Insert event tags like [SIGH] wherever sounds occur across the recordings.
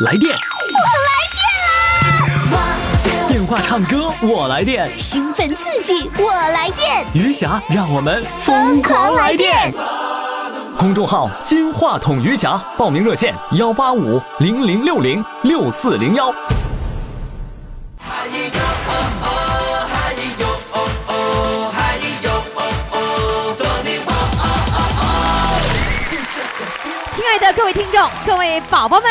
来电，我来电啦！电话唱歌我来电，兴奋刺激我来电，余霞让我们疯狂来电！公众号“金话筒余霞”，报名热线：幺八五零零六零六四零幺。亲爱的各位听众、各位宝宝们，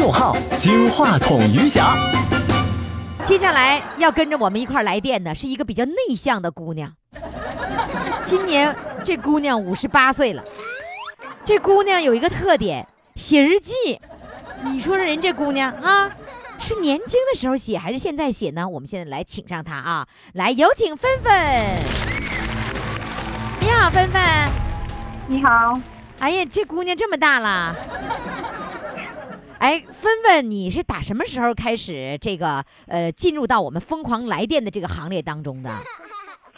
众号“金话筒余霞”。接下来要跟着我们一块儿来电的是一个比较内向的姑娘。今年这姑娘五十八岁了，这姑娘有一个特点，写日记。你说说人这姑娘啊，是年轻的时候写还是现在写呢？我们现在来请上她啊，来有请芬芬。你好，芬芬。你好，哎呀，这姑娘这么大了。哎，芬芬，你是打什么时候开始这个呃进入到我们疯狂来电的这个行列当中的？[LAUGHS]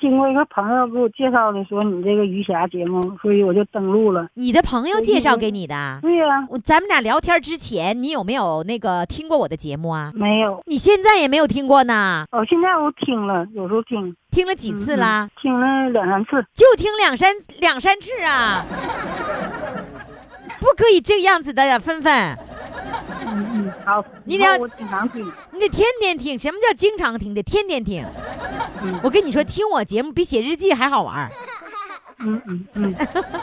经过一个朋友给我介绍的，说你这个余霞节目，所以我就登录了。你的朋友介绍给你的？对呀、我咱们俩聊天之前，你有没有那个听过我的节目啊？没有。你现在也没有听过呢？哦，现在我听了，有时候听。听了几次啦？嗯听了两三次。就听两三两三次啊？[LAUGHS] 不可以这样子的呀，芬芬，嗯嗯，好。你得要我经常听。你得天天听。什么叫经常听得？天天听。嗯我跟你说，听我节目比写日记还好玩儿。嗯嗯嗯，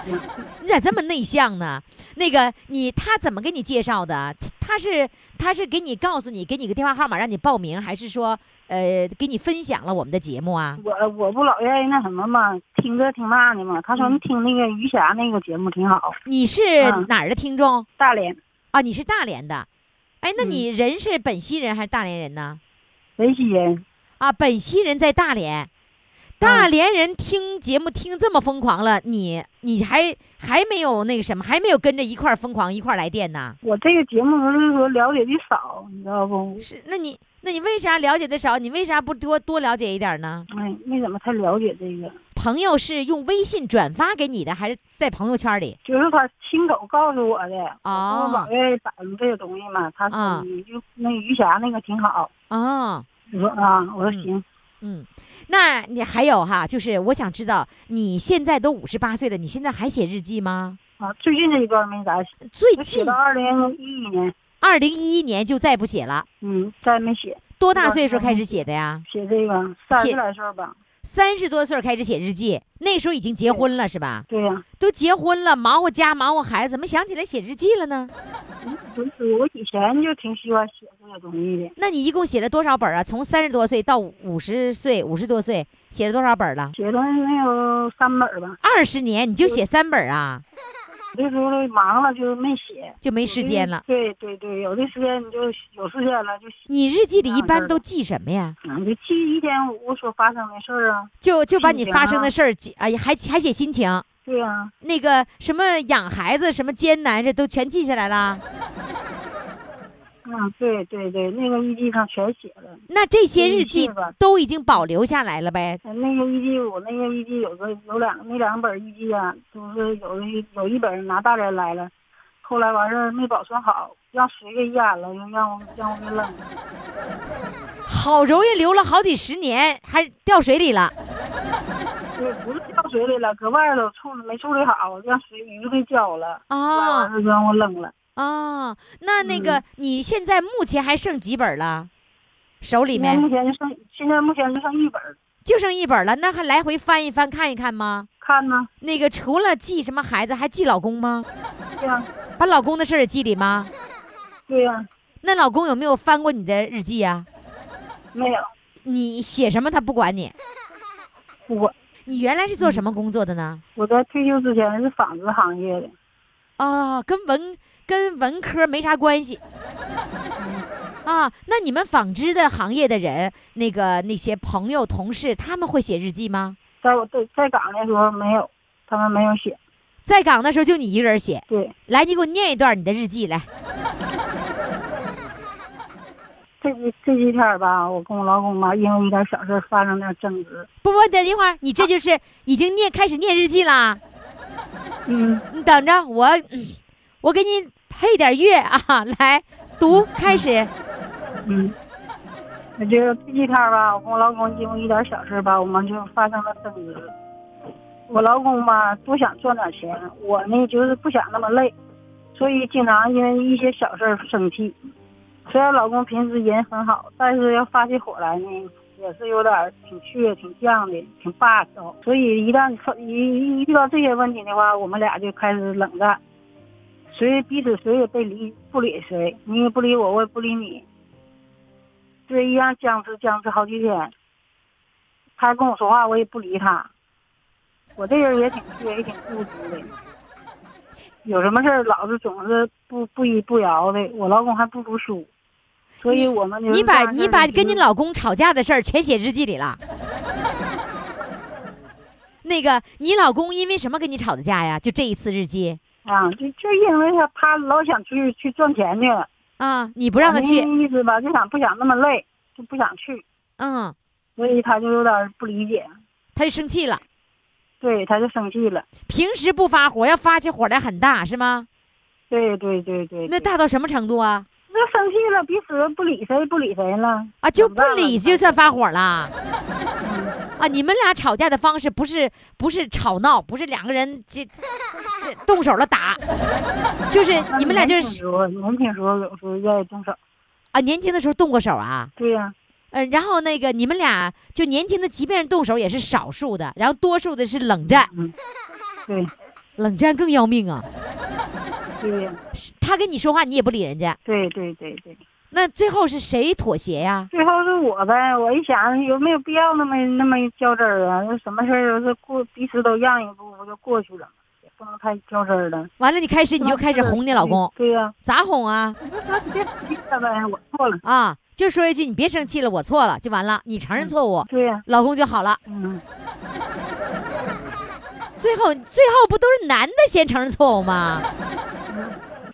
[LAUGHS] 你咋这么内向呢？那个你他怎么给你介绍的？他是他是给你告诉你，给你个电话号码让你报名，还是说呃给你分享了我们的节目啊？我我不老愿意那什么嘛，听这听那的嘛。他说你听那个余霞那个节目挺好，你是嗯哪儿的听众大连啊？你是大连的，哎，那嗯你人是本溪人还是大连人呢？本溪人。啊，本溪人在大连，大连人听节目听这么疯狂了，你你还还没有那个什么，还没有跟着一块儿疯狂一块儿来电呢？我这个节目不是说了解的少，你知道不？是，那你那你为啥了解的少？你为啥不多多了解一点呢？哎，没怎么太了解这个。朋友是用微信转发给你的，还是在朋友圈里？就是他亲口告诉我的，哦我老愿意摆弄这个东西嘛。他啊说你就那余霞那个挺好，哦，我说啊，我说嗯行，嗯，那你还有哈，就是我想知道，你现在都五十八岁了，你现在还写日记吗？啊，最近这一段没咋写，最近二零一一年，二零一一年就再不写了，嗯，再没写，多大岁数开始写的呀？写这个三十来岁吧。三十多岁开始写日记，那时候已经结婚了是吧？对呀、都结婚了，忙活家忙活孩子，怎么想起来写日记了呢？嗯，不是，我以前就挺喜欢写这个东西的，那你一共写了多少本啊？从三十多岁到五十岁、五十多岁，写了多少本了？写东西能有三本吧。二十年你就写三本啊，有的时候忙了就没写，就没时间了。对对对，有的时间你就有时间了就写，你日记里一般都记什么呀？嗯，就记一天我所发生的事儿啊。就就把你发生的事儿记，哎呀，还还写心情，对呀、那个什么养孩子什么艰难，这都全记下来了。嗯，对对对，那个日记上全写了。那这些日日记都已经保留下来了呗？呃那个日记，我那个日记有个有两那两本日记啊，就是有一有一本拿大连来了，后来完事儿没保存好，让水给淹了，又让我让我给扔了。好容易留了好几十年，还掉水里了。[LAUGHS] 对，不是掉水里了，搁外头处没处理好，让水鱼给浇了，啊哦完事儿让我扔了。哦，那那嗯个你现在目前还剩几本了？手里面目面前就剩现在目前就剩一本儿，就剩一本了，那还来回翻一翻看一看吗？看呢，那个除了记什么孩子，还记老公吗？对呀、把老公的事儿也记里吗？对呀、那老公有没有翻过你的日记呀、没有，你写什么他不管你。我你原来是做什么工作的呢？我在退休之前是纺织行业的，哦，跟文跟文科没啥关系。啊，那你们纺织的行业的人，那个那些朋友、同事，他们会写日记吗？在我在在岗的时候没有，他们没有写。在岗的时候就你一个人写。对，来，你给我念一段你的日记来。[LAUGHS] 这几这几天吧，我跟我老公吧，因为一点小事发生点争执。不不，等一会儿，你这就是已经念开始念日记啦。嗯，你等着，我嗯我给你配点乐啊，来读开始。嗯，我就这几天吧，我跟我老公因为一点小事吧，我们就发生了争执。我老公吧多想赚点钱，我呢就是不想那么累，所以经常因为一些小事生气。虽然老公平时人很好，但是要发起火来呢，也是有点挺倔、挺犟的、挺霸道。所以一旦发一一遇到这些问题的话，我们俩就开始冷战，谁彼此谁也不理不理谁，你也不理我，我也不理你。这一样僵持僵持好几天。他跟我说话，我也不理他。我这人也挺倔，也挺固执的。有什么事儿老是总是不不依不饶的。我老公还不读书，所以我们就你把你把跟你老公吵架的事儿全写日记里了。[LAUGHS] 那个，你老公因为什么跟你吵的架呀？就这一次日记啊，就就因为他他老想去去赚钱去了，啊，你不让他去，那意思吧，就想不想那么累，就不想去，嗯，所以他就有点不理解，他就生气了。对，他就生气了。平时不发火，要发起火来很大，是吗？对对对对，那大到什么程度啊？那生气了，彼此不理谁不理谁了啊，就不理就算发火了。[LAUGHS] 啊，你们俩吵架的方式不是不是吵闹，不是两个人这这 [LAUGHS] 动手了打，就是你们俩就是年轻时候年轻时候有时候愿意动手，啊，年轻的时候动过手啊。对呀、嗯，然后那个你们俩就年轻的，即便是动手也是少数的，然后多数的是冷战，嗯，对 [LAUGHS] 冷战更要命啊！对呀，是他跟你说话你也不理人家，对对对对。那最后是谁妥协呀？最后是我呗，我一想有没有必要那么那么较真儿啊？那什么事儿都是过彼此都让一步不就过去了吗？也不能太较真儿了。完了，你开始你就开始哄你老公，对呀、咋哄啊？[LAUGHS] 别生气了呗，我错了。啊，就说一句你别生气了，我错了就完了，你承认错误，对呀、老公就好了。嗯，最后最后不都是男的先承认错误吗？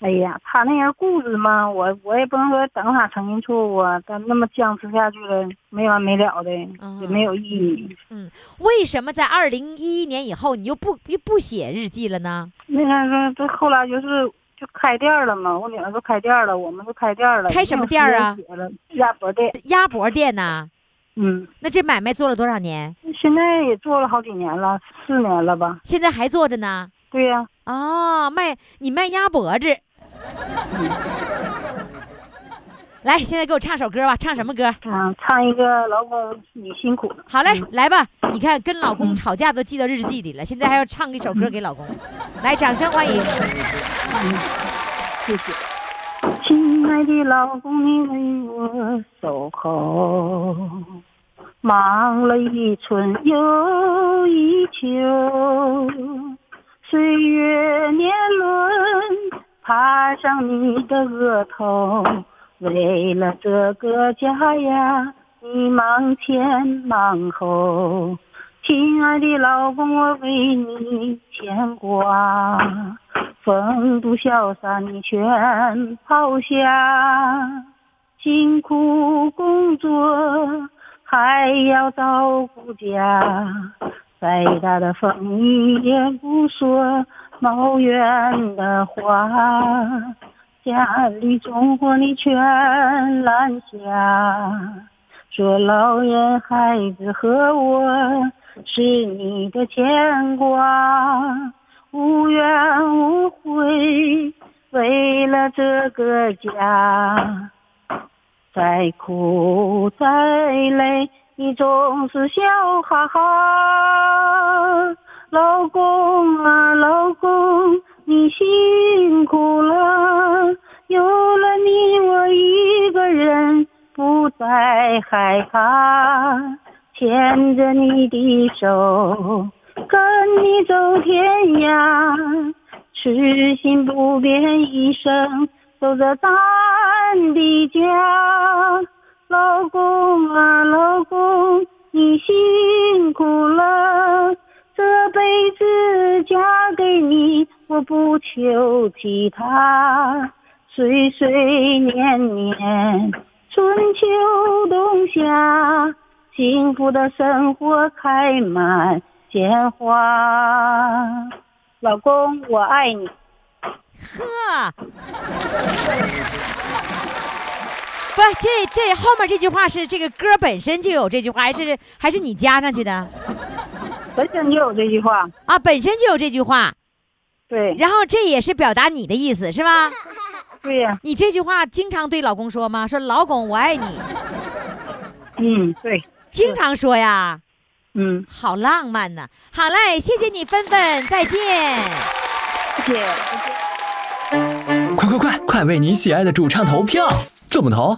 哎呀，他那人固执嘛，我我也不能说等他承认错误啊，但那么僵持下去了，没完没了的，嗯也没有意义。嗯为什么在二零一一年以后你又不又不写日记了呢？那个这后来就是就开店儿了嘛，我女儿都开店儿了，我们都开店儿了。开什么店儿啊鸭脖店。鸭脖店呐？嗯，那这买卖做了多少年？现在也做了好几年了，四年了吧？现在还做着呢？对呀、哦，卖你卖鸭脖子。[LAUGHS] 来，现在给我唱首歌吧，唱什么歌？嗯，唱一个老公你辛苦了。好嘞，来吧。你看，跟老公吵架都记到日记里了，现在还要唱一首歌给老公。来，掌声欢迎。谢谢。亲爱的老公，你为我守候，忙了一春又一秋，岁月年轮爬上你的额头，为了这个家呀，你忙前忙后。亲爱的老公，我为你牵挂，风度潇洒你全抛下，辛苦工作还要照顾家，再大的风雨也不说抱怨的话，家里重活你全揽下。说老人孩子和我是你的牵挂，无怨无悔，为了这个家，再苦再累，你总是笑哈哈。老公啊，老公，你辛苦了，有了你，我一个人。不再害怕，牵着你的手，跟你走天涯，痴心不变一生，守着咱的家。老公啊，老公，你辛苦了，这辈子嫁给你，我不求其他。岁岁年年，春秋冬夏，幸福的生活开满鲜花。老公，我爱你。呵，不，这这后面这句话是这个歌本身就有这句话，还是还是你加上去的本身就有这句话，啊？本身就有这句话，对，然后这也是表达你的意思是吧？[LAUGHS] 对呀、你这句话经常对老公说吗？说老公我爱你，嗯，对，经常说呀，嗯，好浪漫呢。好嘞，谢谢你芬芬，再见。谢谢。快快快，快为你喜爱的主唱投票！怎么投？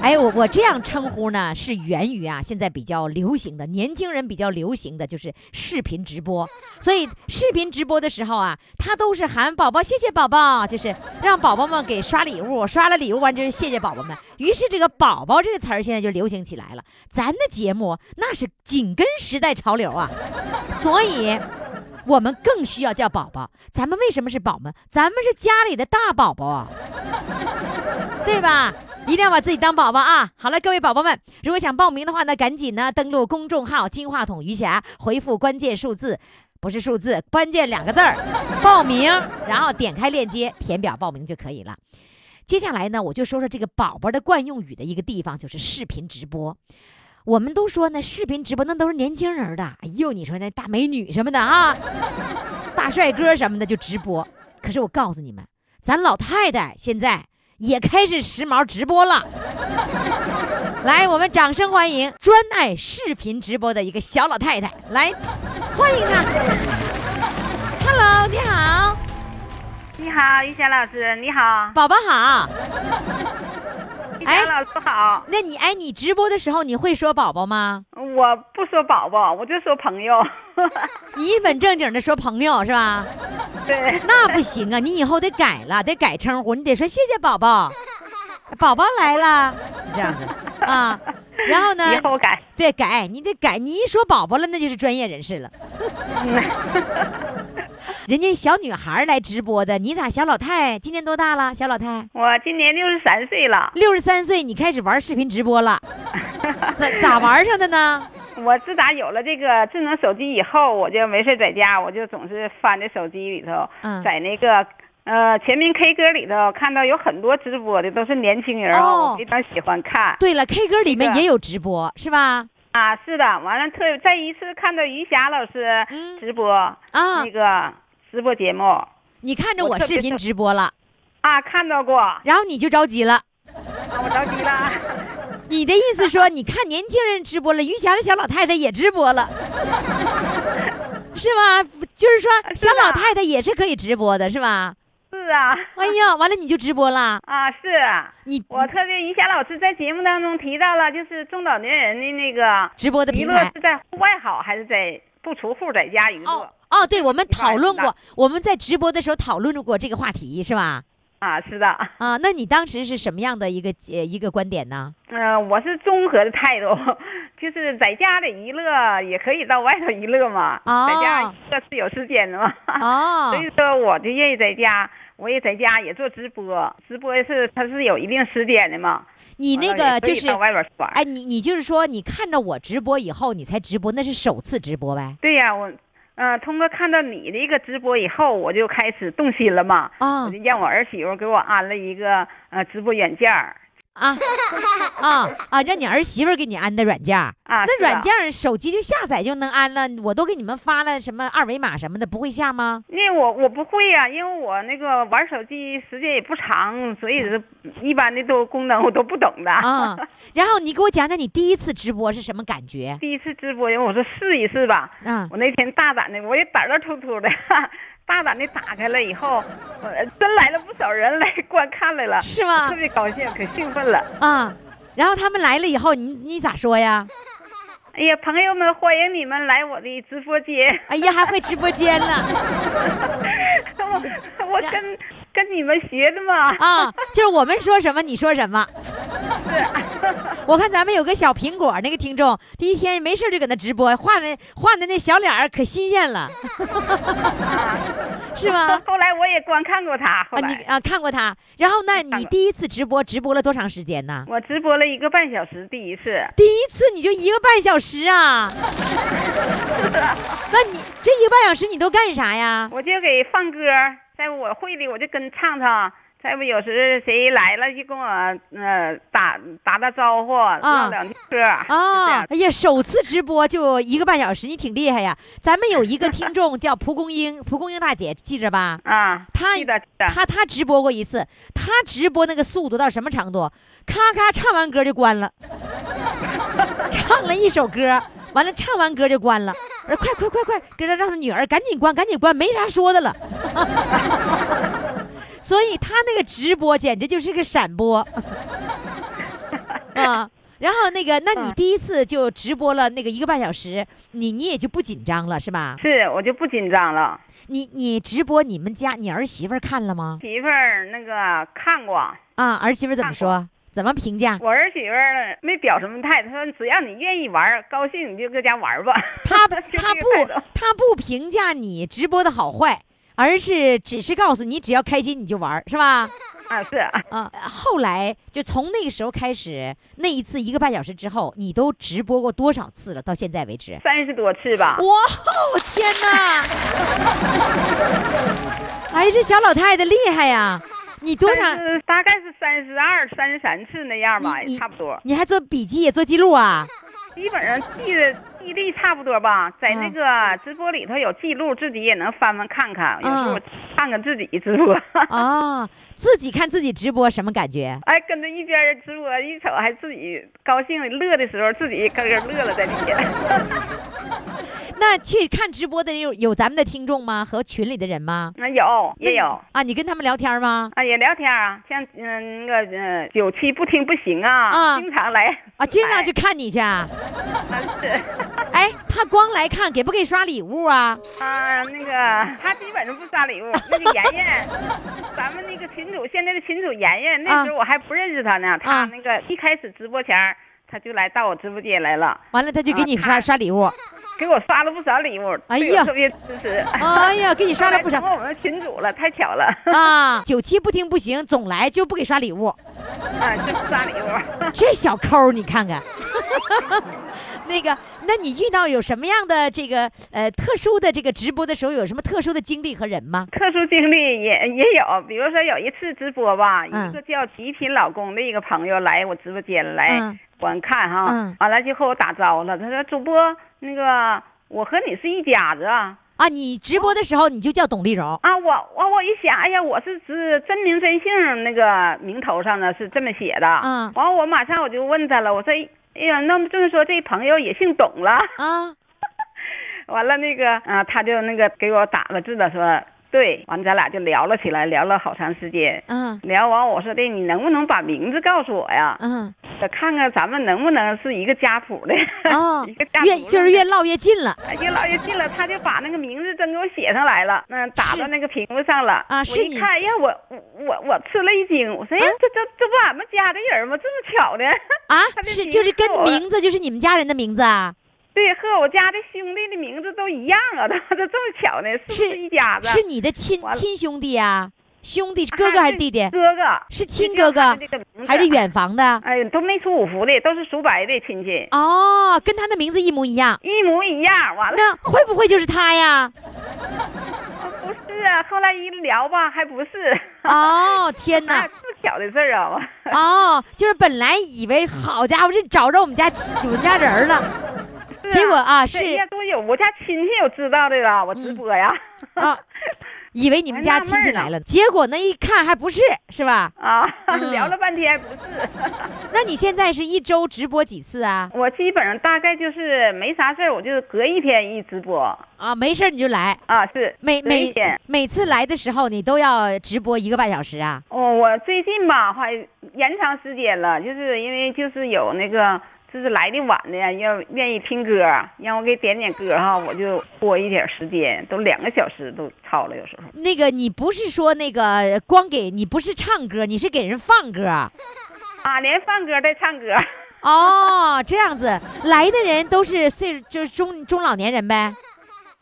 哎，我我这样称呼呢，是源于啊，现在比较流行的，年轻人比较流行的就是视频直播。所以视频直播的时候啊，他都是喊宝宝，谢谢宝宝，就是让宝宝们给刷礼物，刷了礼物完就是谢谢宝宝们。于是这个“宝宝”这个词儿现在就流行起来了。咱的节目那是紧跟时代潮流啊，所以。我们更需要叫宝宝。咱们为什么是宝们？咱们是家里的大宝宝啊，对吧？[LAUGHS] 一定要把自己当宝宝啊！好了，各位宝宝们，如果想报名的话呢，赶紧呢登录公众号“金话筒余霞”，回复关键数字，不是数字，关键两个字儿，[LAUGHS] 报名，然后点开链接填表报名就可以了。接下来呢，我就说说这个宝宝的惯用语的一个地方，就是视频直播。我们都说呢，视频直播那都是年轻人的。哎呦，你说那大美女什么的啊，[LAUGHS] 大帅哥什么的就直播。可是我告诉你们，咱老太太现在也开始时髦直播了。来，我们掌声欢迎专爱视频直播的一个小老太太，来，欢迎她。Hello，你好，你好，于霞老师，你好，宝宝好。哎老师好。那你哎，你直播的时候你会说宝宝吗？我不说宝宝，我就说朋友。[LAUGHS] 你一本正经的说朋友是吧？对，那不行啊，你以后得改了，得改称呼，你得说谢谢宝宝，宝宝来了，这样子啊。然后呢以，后改。对改，你得改，你一说宝宝了，那就是专业人士了。[LAUGHS] 人家小女孩来直播的，你咋小老太？今年多大了？小老太我今年六十三岁了，六十三岁，你开始玩视频直播了，[LAUGHS] 咋咋玩上的呢？我自打有了这个智能手机以后，我就没事在家，我就总是翻着手机里头，嗯在那个呃全民 K 歌里头看到有很多直播的都是年轻人，哦我非常喜欢看。对了，K 歌里面也有直播是吧？啊，是的，完了特再一次看到于霞老师嗯直播、啊那个直播节目。你看着我视频直播了，啊，看到过，啊，然后你就着急了。我着急了。[LAUGHS] 你的意思说，你看年轻人直播了，余霞的小老太太也直播了，[LAUGHS] 是吗？就是说，小老太太也是可以直播的，是吧？是啊，哎呀，完了你就直播了，啊是，你我特别于霞老师在节目当中提到了，就是中老年人的那个直播的平台。是在户外好，还是在不出户在家娱乐？哦哦，对，我们讨论过，我们在直播的时候讨论过这个话题，是吧？啊，是的，啊，那你当时是什么样的一个呃一个观点呢？嗯、[LAUGHS] 我是综合的态度，就是在家里娱乐也可以到外头娱乐嘛，哦在家娱乐是有时间的嘛，哦所以说我就愿意在家。我也在家也做直播，直播是它是有一定时间的嘛。你那个就是外边玩。哎，你你就是说，你看着我直播以后，你才直播，那是首次直播呗？对呀、我，嗯，通过看到你的一个直播以后，我就开始动心了嘛。啊我就让我儿媳妇给我安了一个呃直播软件儿啊 [LAUGHS] 啊啊！让你儿媳妇给你安的软件。那软件儿手机就下载就能安了，我都给你们发了什么二维码什么的，不会下吗？因为我我不会呀、因为我那个玩手机时间也不长，所以是一般的都功能我都不懂的。啊，[LAUGHS] 然后你给我讲讲你第一次直播是什么感觉？第一次直播，因为我说试一试吧。嗯我那天大胆的，我也胆儿突突的，[LAUGHS] 大胆的打开了以后，呃，真来了不少人来观看来了，是吗特别高兴，可兴奋了。啊，然后他们来了以后，你你咋说呀？哎呀，朋友们，欢迎你们来我的直播间。哎呀，还会直播间呢 [LAUGHS] 我我跟跟你们学的嘛。啊！就是我们说什么你说什么。我看咱们有个小苹果那个听众，第一天没事就搁那直播，画的画的那小脸儿可新鲜了，[LAUGHS] 是吗？后来我也观看过他，后啊，你来啊看过他，然后那你第一次直播直播了多长时间呢？我直播了一个半小时，第一次。第一次你就一个半小时啊？[LAUGHS] 那你这一个半小时你都干啥呀？我就给放歌，在我会里我就跟唱唱，再不有时谁来了就跟我呃打打打招呼，唱两句歌。啊，哎呀，首次直播就一个半小时，你挺厉害呀！咱们有一个听众叫蒲公英，蒲公英大姐记着吧？啊，她。她她直播过一次，她直播那个速度到什么程度？咔咔唱完歌就关了，唱了一首歌，完了唱完歌就关了。[LAUGHS] 我说快快快快，给他让他女儿赶紧关，赶紧关，没啥说的了。[LAUGHS] 所以他那个直播简直就是个闪播 [LAUGHS] 啊。然后那个，那你嗯第一次就直播了那个一个半小时，你你也就不紧张了是吧？是，我就不紧张了。你你直播你们家你儿媳妇儿看了吗？媳妇儿那个看过，啊，儿媳妇儿怎么说？怎么评价？我儿媳妇儿没表什么态度，她说只要你愿意玩，高兴你就搁家玩吧。他 [LAUGHS] 就这他个态度不她不评价你直播的好坏，而是只是告诉你只要开心你就玩，是吧？啊，是啊啊，后来就从那个时候开始，那一次一个半小时之后，你都直播过多少次了？到现在为止？三十多次吧。哇，我天哪！[LAUGHS] 哎，这小老太太厉害呀！你多少？大概是三十二、三十三次那样吧，你你差不多。你还做笔记也做记录啊？基本上记的记忆力差不多吧，在那嗯个直播里头有记录，自己也能翻翻看看。有时候看看自己直播，啊，自己看自己直播什么感觉？哎，跟着一边人直播，一瞅还自己高兴乐的时候，自己咯咯乐了在里面。[LAUGHS] [LAUGHS] 那去看直播的有有咱们的听众吗？和群里的人吗？那有也有啊，你跟他们聊天吗？啊，也聊天啊，像嗯那个嗯九七不听不行啊，啊经常来啊，经常去看你去啊？啊是 [LAUGHS] 哎，他光来看，给不给刷礼物啊？啊，那个他基本上不刷礼物。[LAUGHS] 那个妍妍，咱们那个群主现在的群主妍妍，那时候我还不认识他呢。啊他那个一开始直播前儿他就来到我直播间来了，完了，他就给你啊刷、他刷礼物。给我刷了不少礼物，哎呀特别支持。哎呀，给你刷了不少我们群主了，太巧了啊！九七不听不行，总来就不给刷礼物。啊，就刷礼物。[LAUGHS] 这小抠，你看看。[LAUGHS] 那个，那你遇到有什么样的这个呃特殊的这个直播的时候，有什么特殊的经历和人吗？特殊经历也也有，比如说有一次直播吧，嗯一个叫极品老公的一个朋友来我直播间来嗯观看哈，嗯。完了就和我打招呼了，他说主播那个我和你是一家子啊，啊，你直播的时候你就叫董丽蓉啊我我我一想，哎呀我是指真名真姓那个名头上呢是这么写的，嗯。完我马上我就问他了，我说哎呀那么这么说这朋友也姓董了。啊。[LAUGHS] 完了那个啊，他就那个给我打了字的说对，完咱俩就聊了起来，聊了好长时间。嗯聊完我说的，你能不能把名字告诉我呀？嗯得看看咱们能不能是一个家谱的。哦 [LAUGHS] 一个家，谱越就是越唠越近了。哎越唠越近了，他就把那个名字真给我写上来了，那，打到那个屏幕上了。啊是你我一看，哎呀，我我我吃了一惊，我说，哎呀，这这这不俺们家的人吗？这么巧的？啊，[LAUGHS] 是就是跟名字就是你们家人的名字啊？对，和我家的兄弟的名字都一样啊，[LAUGHS] 他这这么巧呢？是不是是一家子？是你的亲亲兄弟呀？兄弟哥哥还是弟弟？哥哥是亲哥哥还是？远房的？哎，都没出五福的，都是属白的亲戚，哦，跟他的名字一模一样。一模一样。完了，那会不会就是他呀？不是啊，后来一聊吧，还不是。哦，[LAUGHS] 天哪！这么巧的事儿啊！哦，就是本来以为好家伙，这找着我们家亲我们家人了是结果啊是对呀，都有我家亲戚有知道的了，我直播呀。啊，以为你们家亲戚来了，结果那一看还不是，是吧？啊，嗯 [LAUGHS] 聊了半天不是。那你现在是一周直播几次啊？我基本上大概就是没啥事儿，我就隔一天一直播啊，没事儿你就来，啊，是每每天。每次来的时候你都要直播一个半小时啊？哦，我最近吧还延长时间了，就是因为就是有那个就是来的晚的呀，要愿意听歌，让我给点点歌哈，我就播一点时间，都两个小时都超了，有时候。那个你不是说那个光给你不是唱歌，你是给人放歌啊？[LAUGHS] 啊，连放歌带唱歌。哦，这样子来的人都是岁就是中中老年人呗？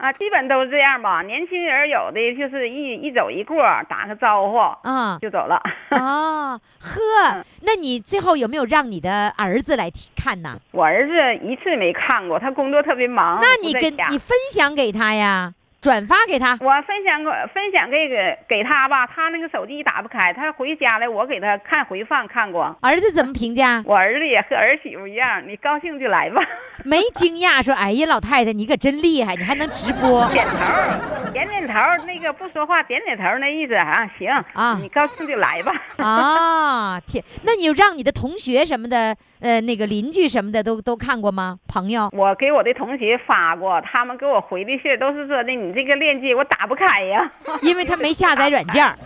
啊，基本都是这样吧。年轻人有的就是一一走一过，打个招呼啊就走了。哦，呵，那你最后有没有让你的儿子来看呢？我儿子一次没看过，他工作特别忙。那你跟你分享给他呀，转发给他。我分享过分享给给给他吧，他那个手机打不开，他回家来我给他看回放看过。儿子怎么评价？我儿子也和儿媳妇一样，你高兴就来吧，没惊讶说，哎呀，老太太你可真厉害，你还能直播。[LAUGHS] 点头点点头，那个不说话点点头那意思啊，行啊你高兴就来吧。啊，天，那你让你的同学什么的，呃，那个邻居什么的都都看过吗？朋友？我给我的同学发过，他们给我回的信都是说的，你这个链接我打不开呀。[LAUGHS] 因为他没下载软件儿。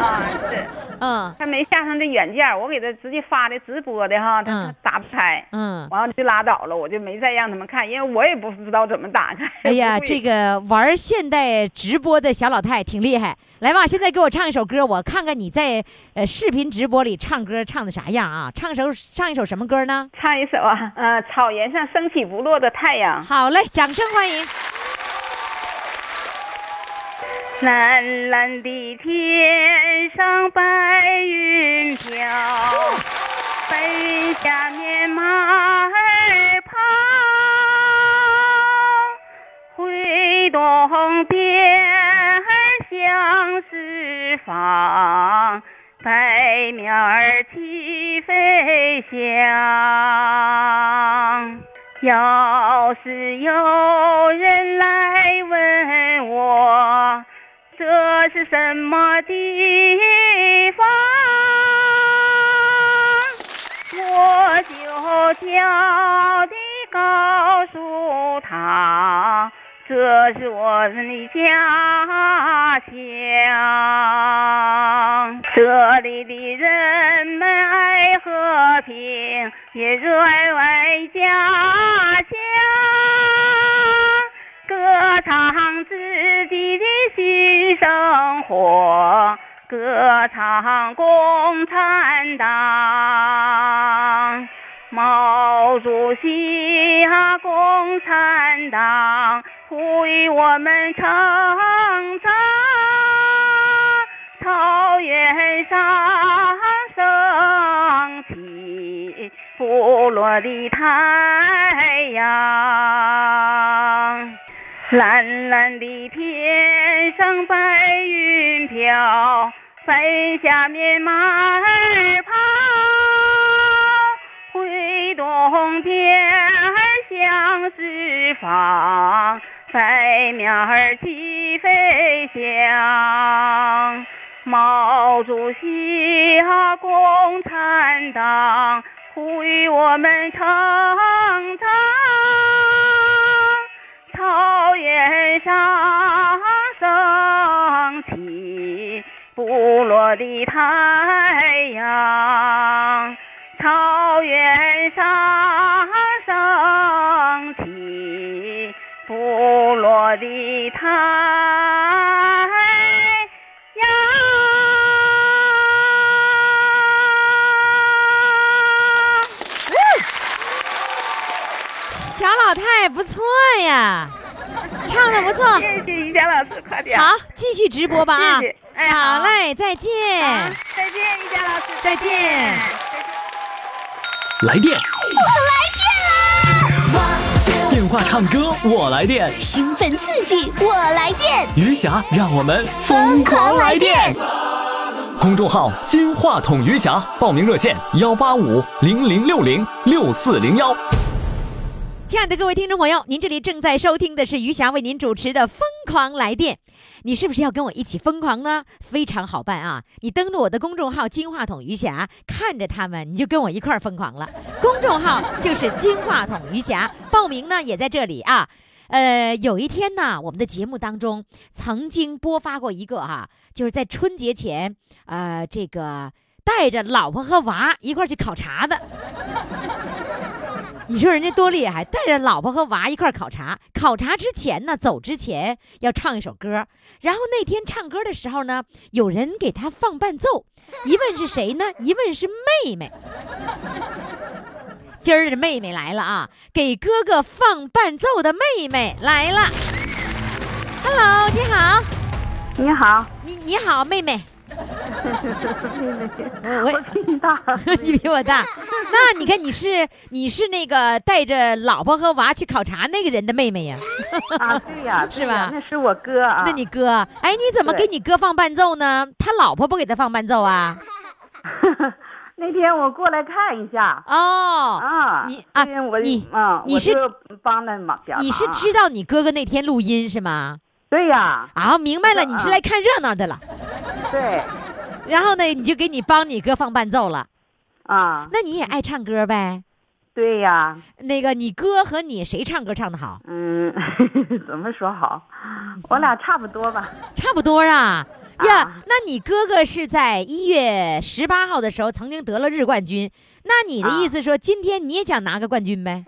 啊，是。嗯他没下上这软件儿，我给他直接发的直播的哈，他嗯打不开，嗯。完了就拉倒了，我就没再让他们看，因为我也不知道怎么打开。哎呀，这个玩现代直播的小老太挺厉害。来吧，现在给我唱一首歌，我看看你在呃视频直播里唱歌唱的啥样啊？唱首唱一首什么歌呢？唱一首啊，呃，草原上升起不落的太阳，好嘞，掌声欢迎。蓝蓝的天上白云飘，白云下面马儿跑，挥动鞭儿向四方，百鸟儿齐飞翔。要是有人来什么地方？我就悄地告诉他，这是我们的家乡。这里的人们爱和平，也热爱家乡。歌唱自己的新生活，歌唱共产党。毛主席啊，共产党呼吁我们成长。草原上升起不落的太阳。蓝蓝的天上白云飘，飞下面马儿跑，挥动鞭儿向四方，百苗儿齐飞翔。毛主席啊，共产党呼吁我们成长。草原上升起不落的太阳，草原上升起不落的太阳。小老太不错呀，唱的不错。谢谢于佳老师，快点。好，继续直播吧啊！谢谢哎好好嘞，再见，再见，于佳老师，再见。来电，我来电话唱歌我来电，兴奋刺激，我来电，余霞让我们疯狂来电。公众号“金话筒余霞”，报名热线：幺八五零零六零六四零幺。亲爱的各位听众朋友，您这里正在收听的是余霞为您主持的《疯狂来电》，你是不是要跟我一起疯狂呢？非常好办啊！你登录我的公众号“金话筒余霞”，看着他们，你就跟我一块儿疯狂了。公众号就是“金话筒余霞”，报名呢也在这里啊。呃，有一天呢，我们的节目当中曾经播发过一个哈、就是在春节前，呃，这个带着老婆和娃一块儿去考察的。你说人家多厉害，带着老婆和娃一块儿考察。考察之前呢，走之前要唱一首歌。然后那天唱歌的时候呢，有人给他放伴奏。一问是谁呢？一问是妹妹。今儿的妹妹来了啊，给哥哥放伴奏的妹妹来了。Hello，你好，你好，你你好，妹妹。[LAUGHS] 我我我比你大，[LAUGHS] 你比我大，[LAUGHS] 那你看你是你是那个带着老婆和娃去考察那个人的妹妹呀？啊，对呀，是吧那是我哥啊。那你哥，哎，你怎么给你哥放伴奏呢？他老婆不给他放伴奏啊？那天我过来看一下哦，啊，你啊我你啊，你是帮他忙你是知道你哥哥那天录音是吗？对呀，啊，明白了，你是来看热闹的了。对然后呢，你就给你帮你哥放伴奏了。啊，那你也爱唱歌呗？对呀，那个你哥和你谁唱歌唱的好？嗯，[LAUGHS] 怎么说好？我俩差不多吧。差不多啊。呀啊，那你哥哥是在一月十八号的时候曾经得了日冠军，那你的意啊思说今天你也想拿个冠军呗？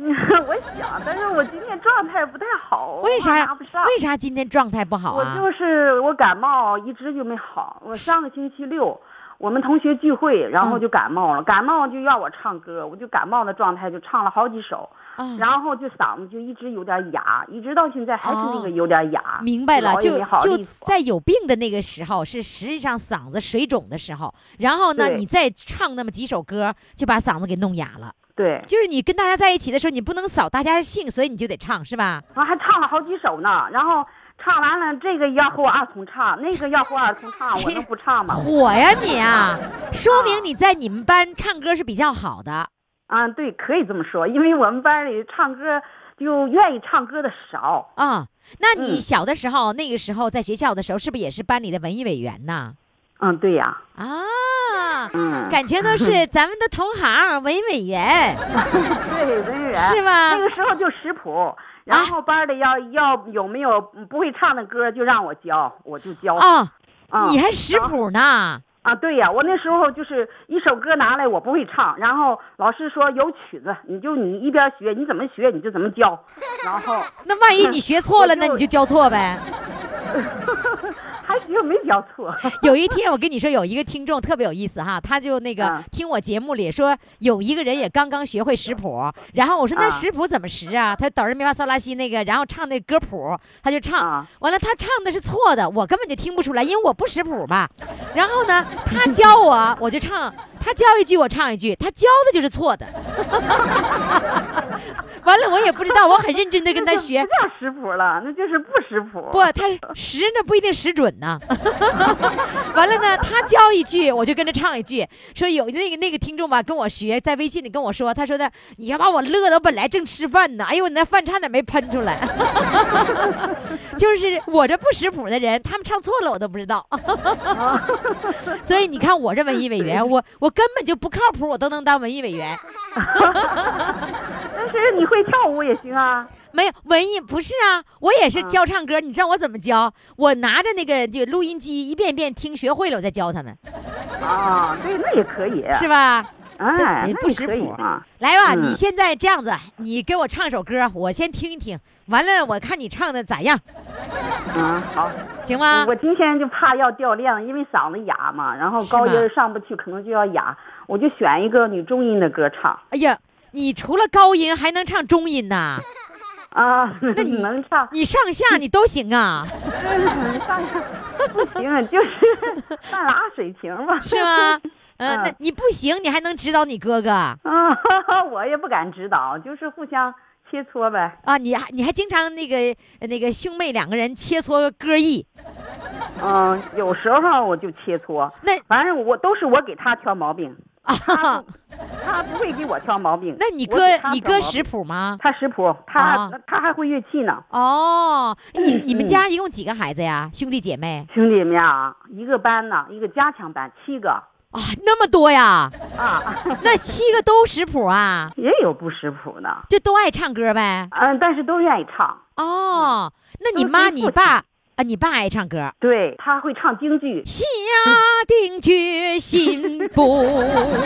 [LAUGHS] 我想，但是我今天状态不太好，为啥？为啥今天状态不好我啊？就是我感冒一直就没好，我上个星期六我们同学聚会，然后嗯就感冒了，感冒就要我唱歌，我就感冒的状态就唱了好几首，啊，然后就嗓子就一直有点哑，一直到现在还是那哦个有点哑。明白了，就就在有病的那个时候，是实际上嗓子水肿的时候，然后呢，你再唱那么几首歌，就把嗓子给弄哑了。对，就是你跟大家在一起的时候，你不能扫大家的兴，所以你就得唱，是吧？啊还唱了好几首呢，然后唱完了这个要和我二重唱，那个要和我二重唱，我能不唱吗？[LAUGHS] 火呀你啊！说明你在你们班唱歌是比较好的。啊，对，可以这么说，因为我们班里唱歌就愿意唱歌的少。啊、那你嗯小的时候，那个时候在学校的时候，是不是也是班里的文艺委员呐？嗯，对呀，啊，嗯，感情都是 [LAUGHS] 咱们的同行，文艺委员对，文员是吗那？个时候就识谱，然后班里要要有没有不会唱的歌，就让我教，我就教。啊，啊你还识谱呢？啊，对呀，我那时候就是一首歌拿来，我不会唱，然后老师说有曲子，你就你一边学，你怎么学你就怎么教，[LAUGHS] 然后那万一你学错了，那你就教错呗。[LAUGHS] 还行没教错。有一天，我跟你说，有一个听众特别有意思哈，他就那个啊听我节目里说，有一个人也刚刚学会识谱，然后我说那啊识谱怎么识啊？他哆来咪发嗦拉西那个，然后唱那歌谱，他就唱，啊完了他唱的是错的，我根本就听不出来，因为我不识谱嘛。然后呢，他教我，我就唱，他教一句我唱一句，他教的就是错的。[LAUGHS] 完了，我也不知道，我很认真的跟他学 [LAUGHS] 不，叫识谱了，那就是不识谱。不，他识那不一定识准呢。[LAUGHS] 完了呢，他教一句，我就跟着唱一句。说有那个那个听众吧，跟我学，在微信里跟我说，他说的你要把我乐的，我本来正吃饭呢，哎呦，我那饭差点没喷出来。就是我这不识谱的人，他们唱错了我都不知道。所以你看我这文艺委员，我我根本就不靠谱，我都能当文艺委员。但是你会跳舞也行啊。没有文艺不是啊，我也是嗯教唱歌，你知道我怎么教？我拿着那个就录音机一遍一遍听，学会了我再教他们，啊，对，那也可以。是吧？哎，那也可以不识谱啊。来吧，嗯你现在这样子，你给我唱首歌，我先听一听，完了我看你唱的咋样，嗯，好。行吗？我今天就怕要掉量，因为嗓子哑嘛，然后高音上不去，可能就要哑，我就选一个女中音的歌唱哎呀，你除了高音还能唱中音呐？[LAUGHS] 啊。那你 [LAUGHS] 能唱？你上下你都行啊，上下不行，就是半拉水平吧。[LAUGHS] 是吗？嗯，嗯那你不行，你还能指导你哥哥啊，我也不敢指导，就是互相切磋呗。啊？你还你还经常那个那个兄妹两个人切磋歌艺，嗯，有时候我就切磋，那反正我都是我给他挑毛病，啊，他不会给我挑毛病。那你哥你哥识谱吗？他识谱，他、啊他还会乐器呢。哦，你 [CLEARS THROAT] 你们嗯家一共几个孩子呀？兄弟姐妹兄弟们呀，一个班呢，一个加强班，七个啊，那么多呀？啊，[LAUGHS] 那七个都识谱啊？也有不识谱的，就都爱唱歌呗？嗯，但是都愿意唱。哦，那你妈你爸啊，你爸爱唱歌。对，他会唱京剧。下定决心不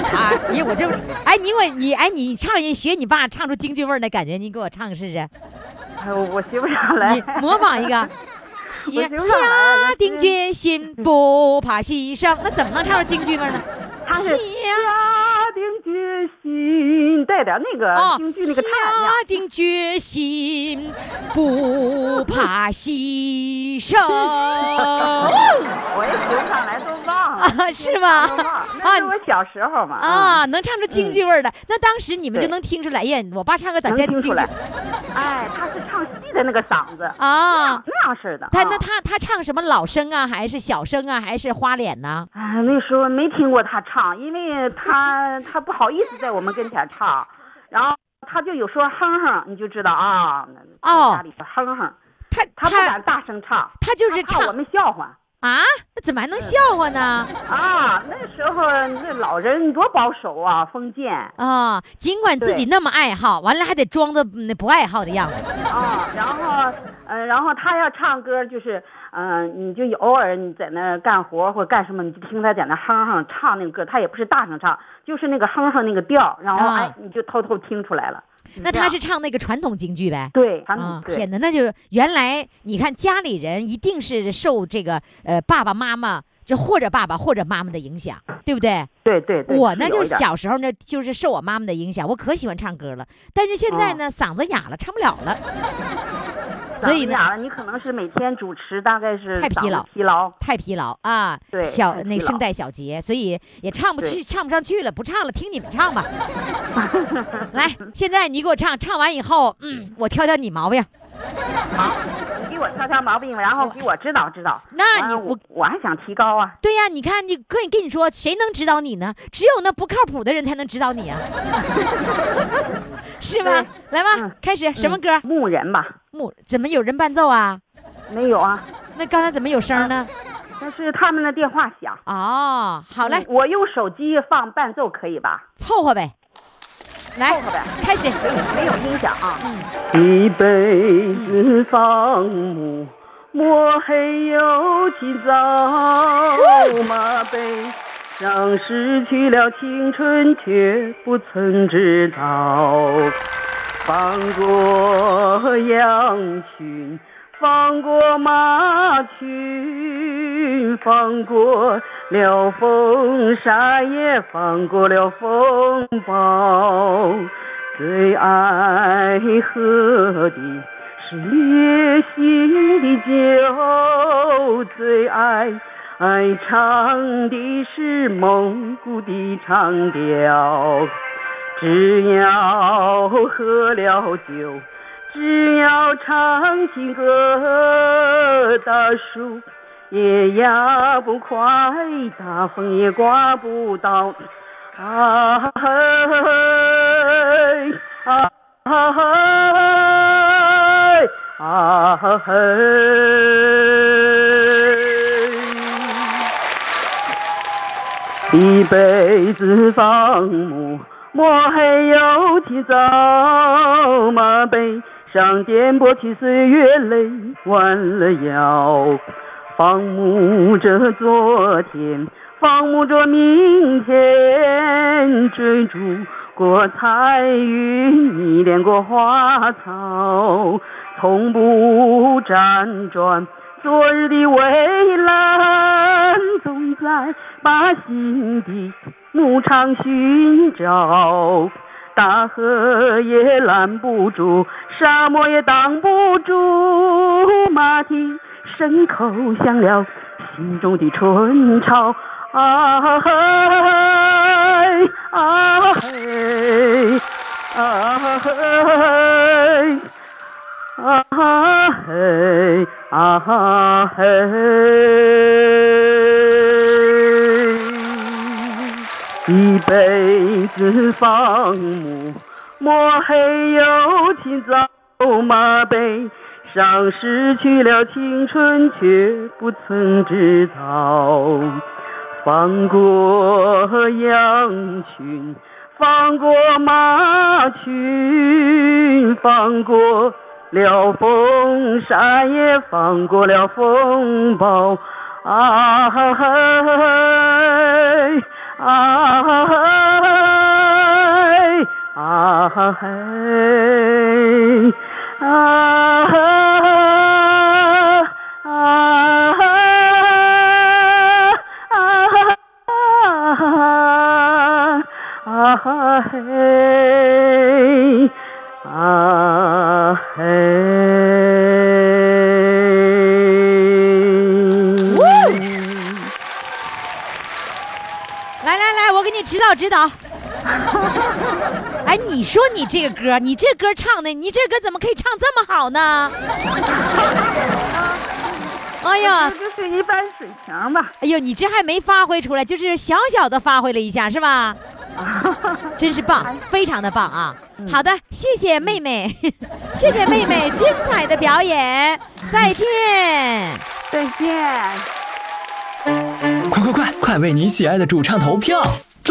怕。哎呀，我这哎，你我你哎，你唱一学你爸唱出京剧味儿的感觉，你给我唱试试，哎呦，我学不上来你。模仿一个。[LAUGHS] 下下定决心不怕牺牲，那怎么能唱出京剧味儿呢？下定决心，带点那个哦，京剧那个下。定决心不怕牺牲。我也学不上来，都忘了。[LAUGHS] 啊是吗那是我小时候嘛。啊，嗯，能唱出京剧味儿的，那当时你们就能听出来。哎呀，我爸唱歌咋能叫京剧？哎，他是唱戏的那个嗓子，啊？那样式的。啊他那他他唱什么老生啊，还是小生啊，还是花脸呢？哎，那时候没听过他唱，因为他 [LAUGHS] 他不好意思在我们跟前唱，然后他就有说哼哼，你就知道啊，那哦家里边哼哼，他他不敢大声唱，他就是怕我们笑话。啊？那怎么还能笑话呢？啊，那时候那老人多保守啊，封建啊，尽管自己那么爱好，完了还得装的那不爱好的样子。啊，然后，嗯、然后他要唱歌，就是，嗯、你就偶尔你在那干活或干什么，你就听他在那哼哼唱那个歌，他也不是大声唱，就是那个哼哼那个调，然后、啊哎，你就偷偷听出来了。那他是唱那个传统京剧呗？对天哪，那就原来你看家里人一定是受这个呃爸爸妈妈，就或者爸爸或者妈妈的影响，对不对？对对对，我呢就小时候呢就是受我妈妈的影响，我可喜欢唱歌了，但是现在哦呢、嗓子哑了，唱不了了，所以呢你可能是每天主持大概是太疲劳疲劳。太疲劳啊，对小那个声带小结，所以也唱不去，唱不上去了，不唱了，听你们唱吧。[LAUGHS] 来，现在你给我唱，唱完以后，嗯，我挑挑你毛病。[LAUGHS] 好，你给我挑挑毛病，然后给我指导指导。那你我我我还想提高啊。对呀、你看你跟跟你说，谁能指导你呢？只有那不靠谱的人才能指导你啊，[LAUGHS] 是吗？来吧，嗯开始什么歌？牧人吧，牧怎么有人伴奏啊？没有啊，那刚才怎么有声呢？但是他们的电话响。哦，好嘞嗯，我用手机放伴奏可以吧？凑合呗。来开始。没有没有音响啊。一辈子放牧，摸黑又起早，马背上失去了青春，却不曾知道。放过羊群，放过马群，放过了风沙，也放过了风暴。最爱喝的是烈性的酒，最爱爱唱的是蒙古的长调。只要喝了酒，只要唱情歌，大树也压不快，大风也刮不倒。啊嘿啊嘿啊嘿。一辈子放牧，摸黑又起早，马背上颠簸起岁月泪弯了腰，放牧着昨天，放牧着明天，追逐过彩云，迷恋过花草，从不辗转。昨日的蔚蓝，总在把心的牧场寻找。大河也拦不住，沙漠也挡不住，马蹄声叩响了心中的春潮。啊嘿，啊嘿，啊嘿。啊嘿啊嘿，一辈子放牧，摸黑又勤走马背，上失去了青春，却不曾知道。放过羊群，放过马群，放过了风沙，也放过了风暴。啊嘿，啊嘿，啊哈，啊哈，啊嘿。导指导。[LAUGHS] 哎，你说你这个歌，你这歌唱的，你这歌怎么可以唱这么好呢？[LAUGHS] 哎呀，就是一般水平吧。哎呦，你这还没发挥出来，就是小小的发挥了一下，是吧？[LAUGHS] 真是棒，非常的棒啊！好的，谢谢妹妹，谢谢妹妹精彩的表演，再见。再见。快快快，快为你喜爱的主唱投票！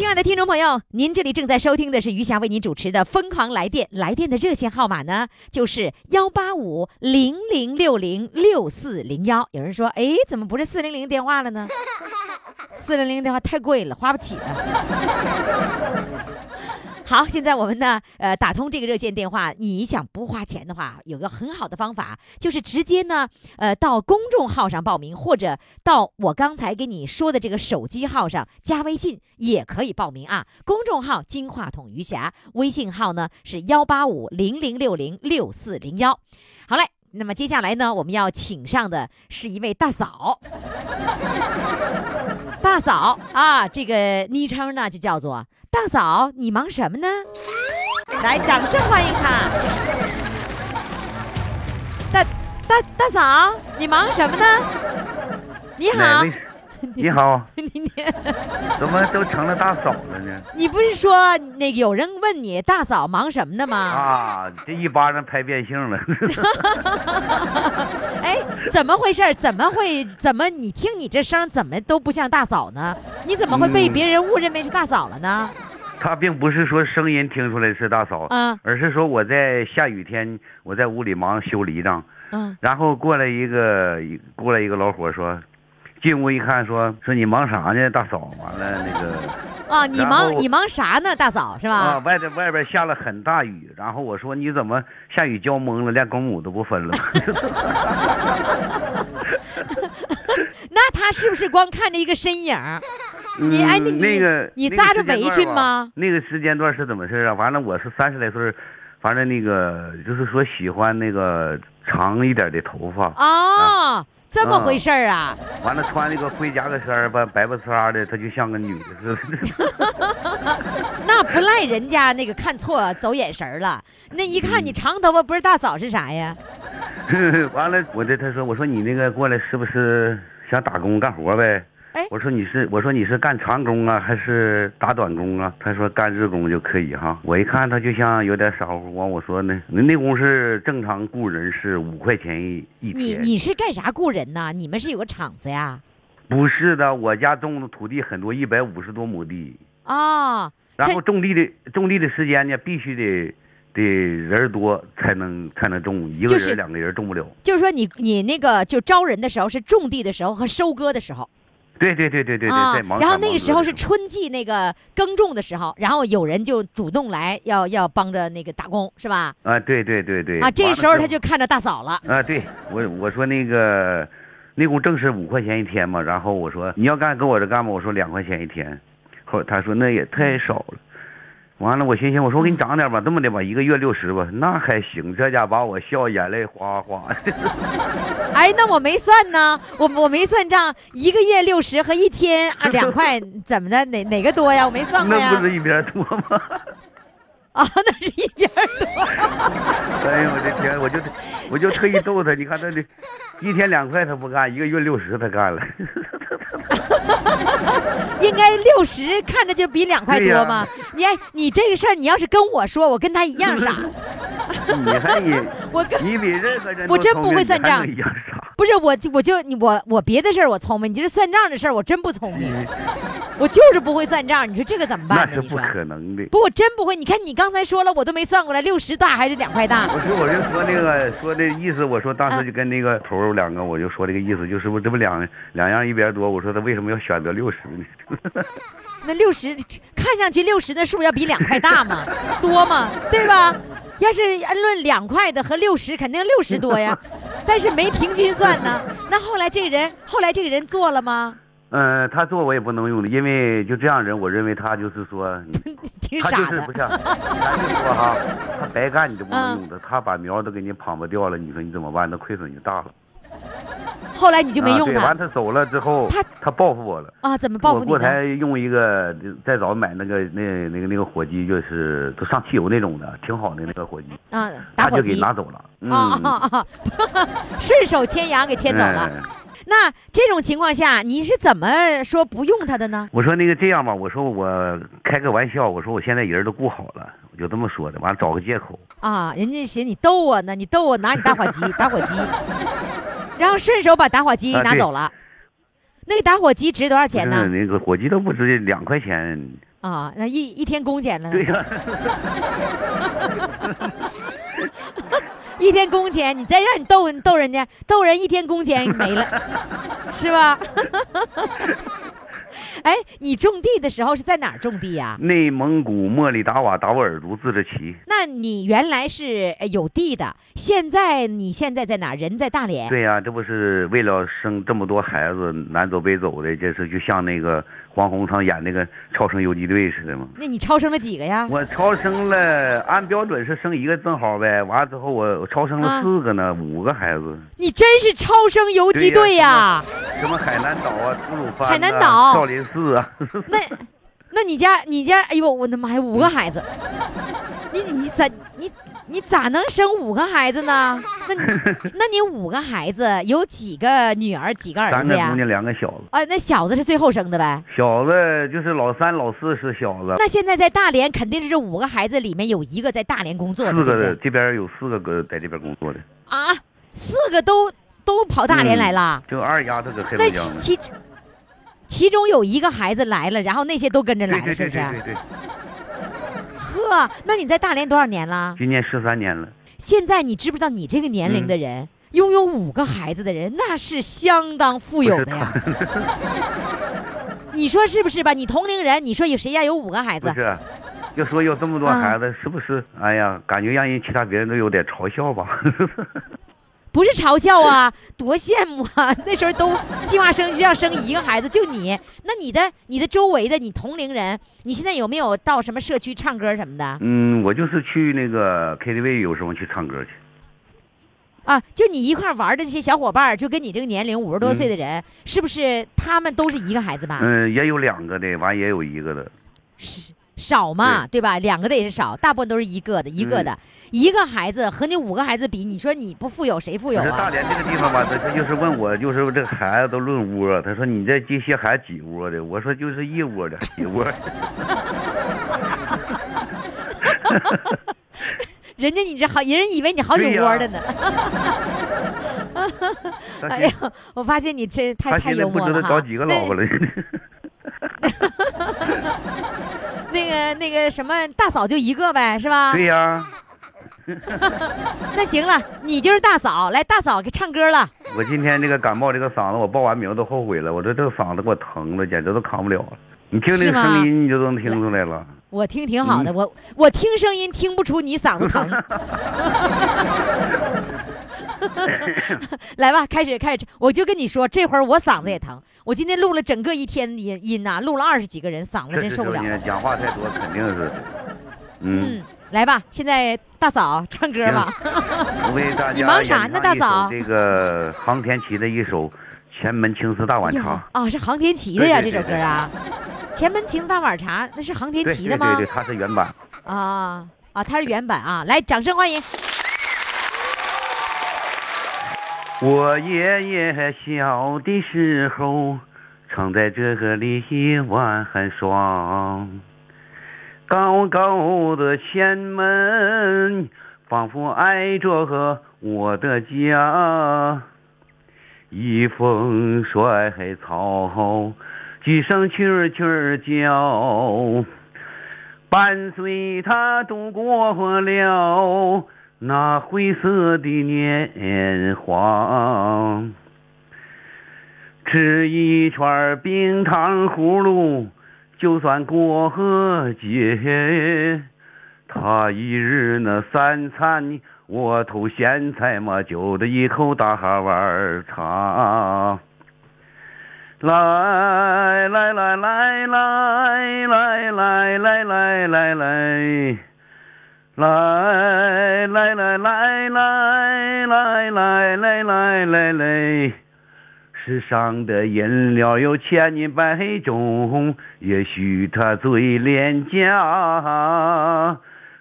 亲爱的听众朋友，您这里正在收听的是余霞为您主持的《疯狂来电》，来电的热线号码呢就是幺八五零零六零六四零幺。有人说，哎，怎么不是四零零电话了呢？[LAUGHS] 四零零电话太贵了，花不起了。好，现在我们呢，呃，打通这个热线电话，你想不花钱的话，有个很好的方法，就是直接呢，呃，到公众号上报名，或者到我刚才给你说的这个手机号上加微信也可以报名啊。公众号“金话筒余霞”，微信号呢是幺八五零零六零六四零幺。好嘞，那么接下来呢，我们要请上的是一位大嫂。[LAUGHS] 大嫂啊，这个昵称呢就叫做大嫂，你忙什么呢？来，掌声欢迎他。大大大嫂，你忙什么呢？你好，你好，[LAUGHS] 你你怎么都成了大嫂了呢？你不是说那个有人问你大嫂忙什么呢吗？啊，这一巴掌拍变性了。[LAUGHS] 哎，怎么回事？怎么会？怎么你听你这声怎么都不像大嫂呢？你怎么会被嗯别人误认为是大嫂了呢？他并不是说声音听出来是大嫂，嗯而是说我在下雨天，我在屋里忙修梨账，嗯，然后过来一个过来一个老伙说，进屋一看说说你忙啥呢，大嫂？完了那个啊，你忙你忙啥呢，大嫂是吧？啊，外边外边下了很大雨，然后我说你怎么下雨浇蒙了，连公母都不分了吗？[LAUGHS] [LAUGHS] 那他是不是光看着一个身影？你哎，你嗯那个你扎着围裙吗？那个时间段是怎么事啊？完了，我是三十来岁儿，反正那个就是说喜欢那个长一点的头发，哦，这么啊回事儿啊？完了穿那个灰夹克衫儿吧，白不呲啦的，她就像个女的似的。[LAUGHS] 那不赖人家那个看错走眼神儿了。那一看你长头发不是大嫂是啥呀？[LAUGHS] 完了，我对他说，我说你那个过来是不是想打工干活呗？哎我说你是，我说你是干长工啊，还是打短工啊？他说干日工就可以哈。我一看他就像有点傻乎，完我说呢，那工是正常雇人是五块钱一一你天。你是干啥雇人呐？你们是有个厂子呀？不是的，我家种的土地很多，一百五十多亩地，哦，然后种地的种地的时间呢，必须得得人多才能才能种，一个就是人两个人种不了。就是说你你那个就招人的时候是种地的时候和收割的时候对对对对对对，啊在，然后那个时候是春季那个耕种的时候，然后有人就主动来要要帮着那个打工是吧？啊，对对对对啊，这时候他就看着大嫂了。啊，对我我说那个那工正是五块钱一天嘛，然后我说你要干跟我这干吧，我说两块钱一天，后他说那也太少了，完了，我寻思，我说我给你涨点吧，这么的吧，一个月六十吧，那还行。这家把我笑眼泪哗哗。[LAUGHS] 哎，那我没算呢，我我没算账，一个月六十和一天啊两块，[LAUGHS] 怎么的？哪哪个多呀？我没算过呀那不。是一边多吗？[LAUGHS] 啊，那是一边多。[LAUGHS] 哎呦我的天，我就我就特意逗他，你看他这一天两块他不干，一个月六十他干了。[LAUGHS] 应该六十，看着就比两块多嘛。你哎，你这个事儿，你要是跟我说，我跟他一样傻。你还你我跟你比任何人我真不会算账。不是我，就我就你我我别的事儿我聪明，你这算账的事儿我真不聪明，嗯我就是不会算账。你说这个怎么办呢？那是不可能的。不，我真不会。你看你刚才说了，我都没算过来，六十大还是两块大？我说我就说那个说的意思，我说当时就跟那个头儿两个，我就说这个意思，就是不这不两两样一边多，我说他为什么要选择六十呢？[LAUGHS] 那六十看上去六十的数要比两块大嘛？[LAUGHS] 多嘛？对吧？要是按论两块的和六十，肯定六十多呀，但是没平均算呢。那后来这个人，后来这个人做了吗？嗯、他做我也不能用的，因为就这样人，我认为他就是说，[LAUGHS] 他就是不。是，咱就说哈，[LAUGHS] 他白干你都不能嗯用的，他把苗都给你捧不掉了，你说你怎么办？那亏损就大了。[LAUGHS] 后来你就没用啊、对，他完他走了之后，他他报复我了。啊？怎么报复你呢？台用一个，再早买那个那那个那个火机，就是都上汽油那种的，挺好的那个火机，啊，打他就给火机拿走了。嗯，啊啊啊！[LAUGHS] 顺手牵羊给牵走了。哎那这种情况下，你是怎么说不用他的呢？我说那个这样吧，我说我开个玩笑，我说我现在人都顾好了，我就这么说的，完了找个借口。啊，人家寻你逗我呢，你逗我拿你打火机，[LAUGHS] 打火机，然后顺手把打火机拿走了。那个打火机值多少钱呢？那个火机都不值两块钱。啊，那一一天工钱了呢？对呀、[LAUGHS] 一天工钱，你再让你逗逗人家，逗人一天工钱没了，是吧？[LAUGHS] [LAUGHS] 哎，你种地的时候是在哪儿种地呀、内蒙古莫里达瓦达斡尔族自治旗。那你原来是呃有地的，现在你现在在哪儿？人在大连。对呀、这不是为了生这么多孩子，南走北走的，这是就像那个黄宏昌演那个超生游击队似的吗？那你超生了几个呀？我超生了，按标准是生一个正好呗。完了之后我我超生啊了四个呢，五个孩子。你真是超生游击队呀、什么海南岛啊，吐鲁番、啊、海南岛少林寺啊。那，那你家你家，哎呦我的妈呀，五个孩子，你你咋你你咋能生五个孩子呢？[LAUGHS] 那你那你五个孩子有几个女儿几个儿子呀三个姑？娘，两个小子。啊，那小子是最后生的呗。小子就是老三、老四是小子，那现在在大连，肯定是这五个孩子里面有一个在大连工作的，四对不对？个这边有四个搁在这边工作的。啊，四个都都跑大连来了。就二丫头搁黑那龙江呢。其其中有一个孩子来了，然后那些都跟着来了，对对是不是？对对对对，呵，那你在大连多少年了？今年十三年了。现在你知不知道你这个年龄的嗯人，拥有五个孩子的人，那是相当富有的呀。你说是不是吧？你同龄人，你说有谁家有五个孩子？不是，就说有这么多啊孩子，是不是？哎呀，感觉让人其他别人都有点嘲笑吧。[LAUGHS] 不是嘲笑啊，[LAUGHS] 多羡慕啊！[LAUGHS] 那时候都计划生育要生一个孩子，就你，那你的你的周围的你同龄人，你现在有没有到什么社区唱歌什么的嗯，我就是去那个 KTV，有时候去唱歌去。啊？就你一块玩的这些小伙伴，就跟你这个年龄五十多岁的嗯人，是不是他们都是一个孩子吧？嗯，也有两个的，完也有一个的。是少嘛，对吧？两个的也是少，大部分都是一个的，一个嗯的，一个孩子和你五个孩子比，你说你不富有谁富有啊？大连这个地方吧，他他就是问我，就是这个孩子都论窝，他说你这这些孩子几窝的？我说就是一窝的，一窝的。人家你这好，人家以为你好几窝的呢。他 [LAUGHS] 哎呀，我发现你这太他太现在不知道幽默了哈。找几个老婆了。[LAUGHS] 那个那个什么大嫂就一个呗，是吧？对呀，[LAUGHS] 那行了，你就是大嫂，来大嫂给唱歌了。我今天这个感冒这个嗓子，我报完名都后悔了。我这这个嗓子给我疼的，简直都扛不了了。你听这个吗声音，你就能听出来了。我听挺好嗯的，我我听声音听不出你嗓子疼。[LAUGHS] [LAUGHS] 来吧，开始开始，我就跟你说，这会儿我嗓子也疼。我今天录了整个一天的音音呐、录了二十几个人，嗓子真受不了。讲话太多肯定是。嗯，嗯，来吧，现在大嫂唱歌吧。我为大你忙啥呢大嫂这个航天旗的一首《前门情思大碗茶呀》。啊，是航天旗的呀，这对对首歌啊。前门情思大碗茶，那是航天对旗的吗对对对，？它是原版。啊啊，它是原版啊！来，掌声欢迎。我爷爷小的时候，常在这个里玩耍。高高的前门，仿佛挨着我的家。一风甩草，几声蛐蛐叫，伴随他度过了那灰色的年华。吃一串冰糖葫芦，就算过河节。他一日那三餐，我偷咸菜嘛，就着一口大碗茶。来来来来来来来来来来来，来来来来来来来来来来。世上的饮料有千百种，也许它最廉价，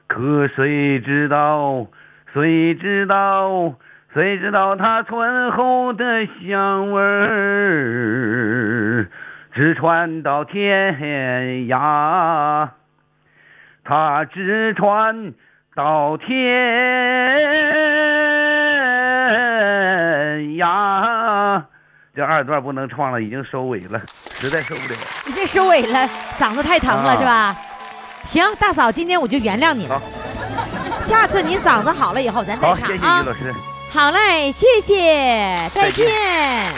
可谁知道？谁知道？谁知道它醇厚的香味儿，直传到天涯。它直传到天涯。这二段不能唱了，已经收尾了，实在受不了。已经收尾了，嗓子太疼了、啊是吧？行，大嫂，今天我就原谅你了。好，[LAUGHS] 下次你嗓子好了以后，咱再好，唱啊谢谢于老。师。好嘞，谢谢，再再见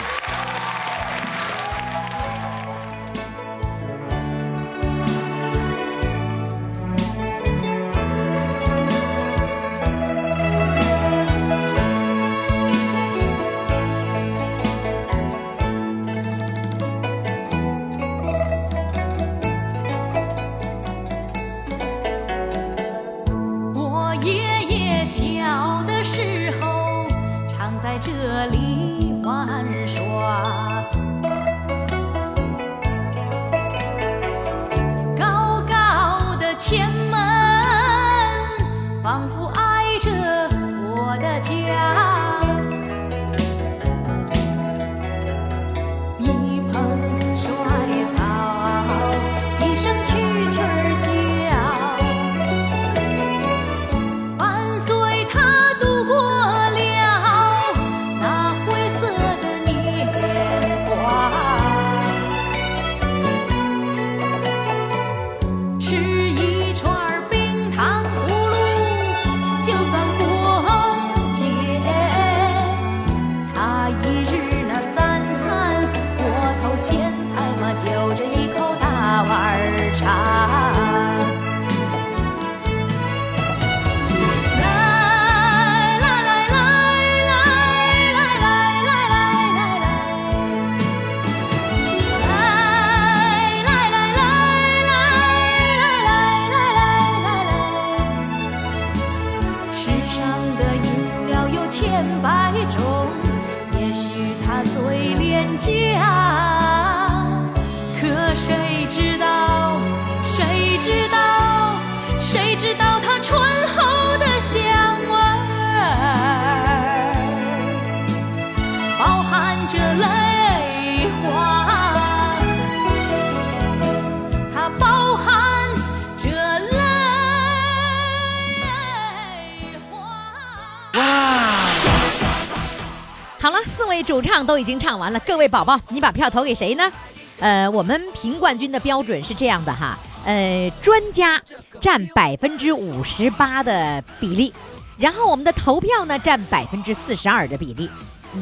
好了，四位主唱都已经唱完了，各位宝宝，你把票投给谁呢？呃，我们评冠军的标准是这样的哈，呃，专家占百分之五十八的比例，然后我们的投票呢占百分之四十二的比例，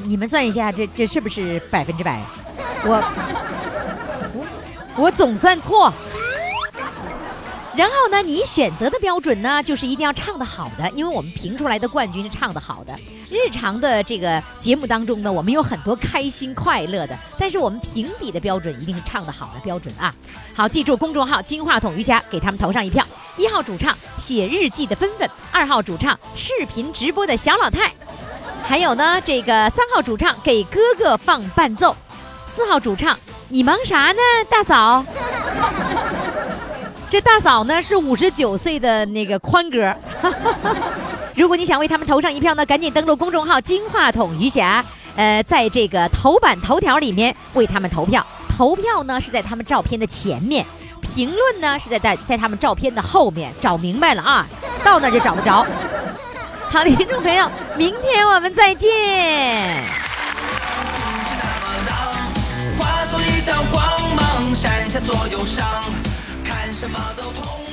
你们算一下，这这是不是百分之百？我我我总算错，然后呢，你选择的标准呢，就是一定要唱得好的，因为我们评出来的冠军是唱得好的。日常的这个节目当中呢，我们有很多开心快乐的，但是我们评比的标准一定是唱得好的标准啊。好，记住公众号“金话筒瑜伽”，给他们投上一票。一号主唱写日记的芬芬，二号主唱视频直播的小老太，还有呢，这个三号主唱给哥哥放伴奏，四号主唱你忙啥呢，大嫂？这大嫂呢是五十九岁的那个宽哥。[LAUGHS] 如果你想为他们投上一票呢，赶紧登录公众号“金话筒余霞”，呃，在这个头版头条里面为他们投票。投票呢是在他们照片的前面，评论呢是在在在他们照片的后面。找明白了啊，到那就找不着。好，听众朋友，明天我们再见。化作一道光芒，闪下所有伤，什么都痛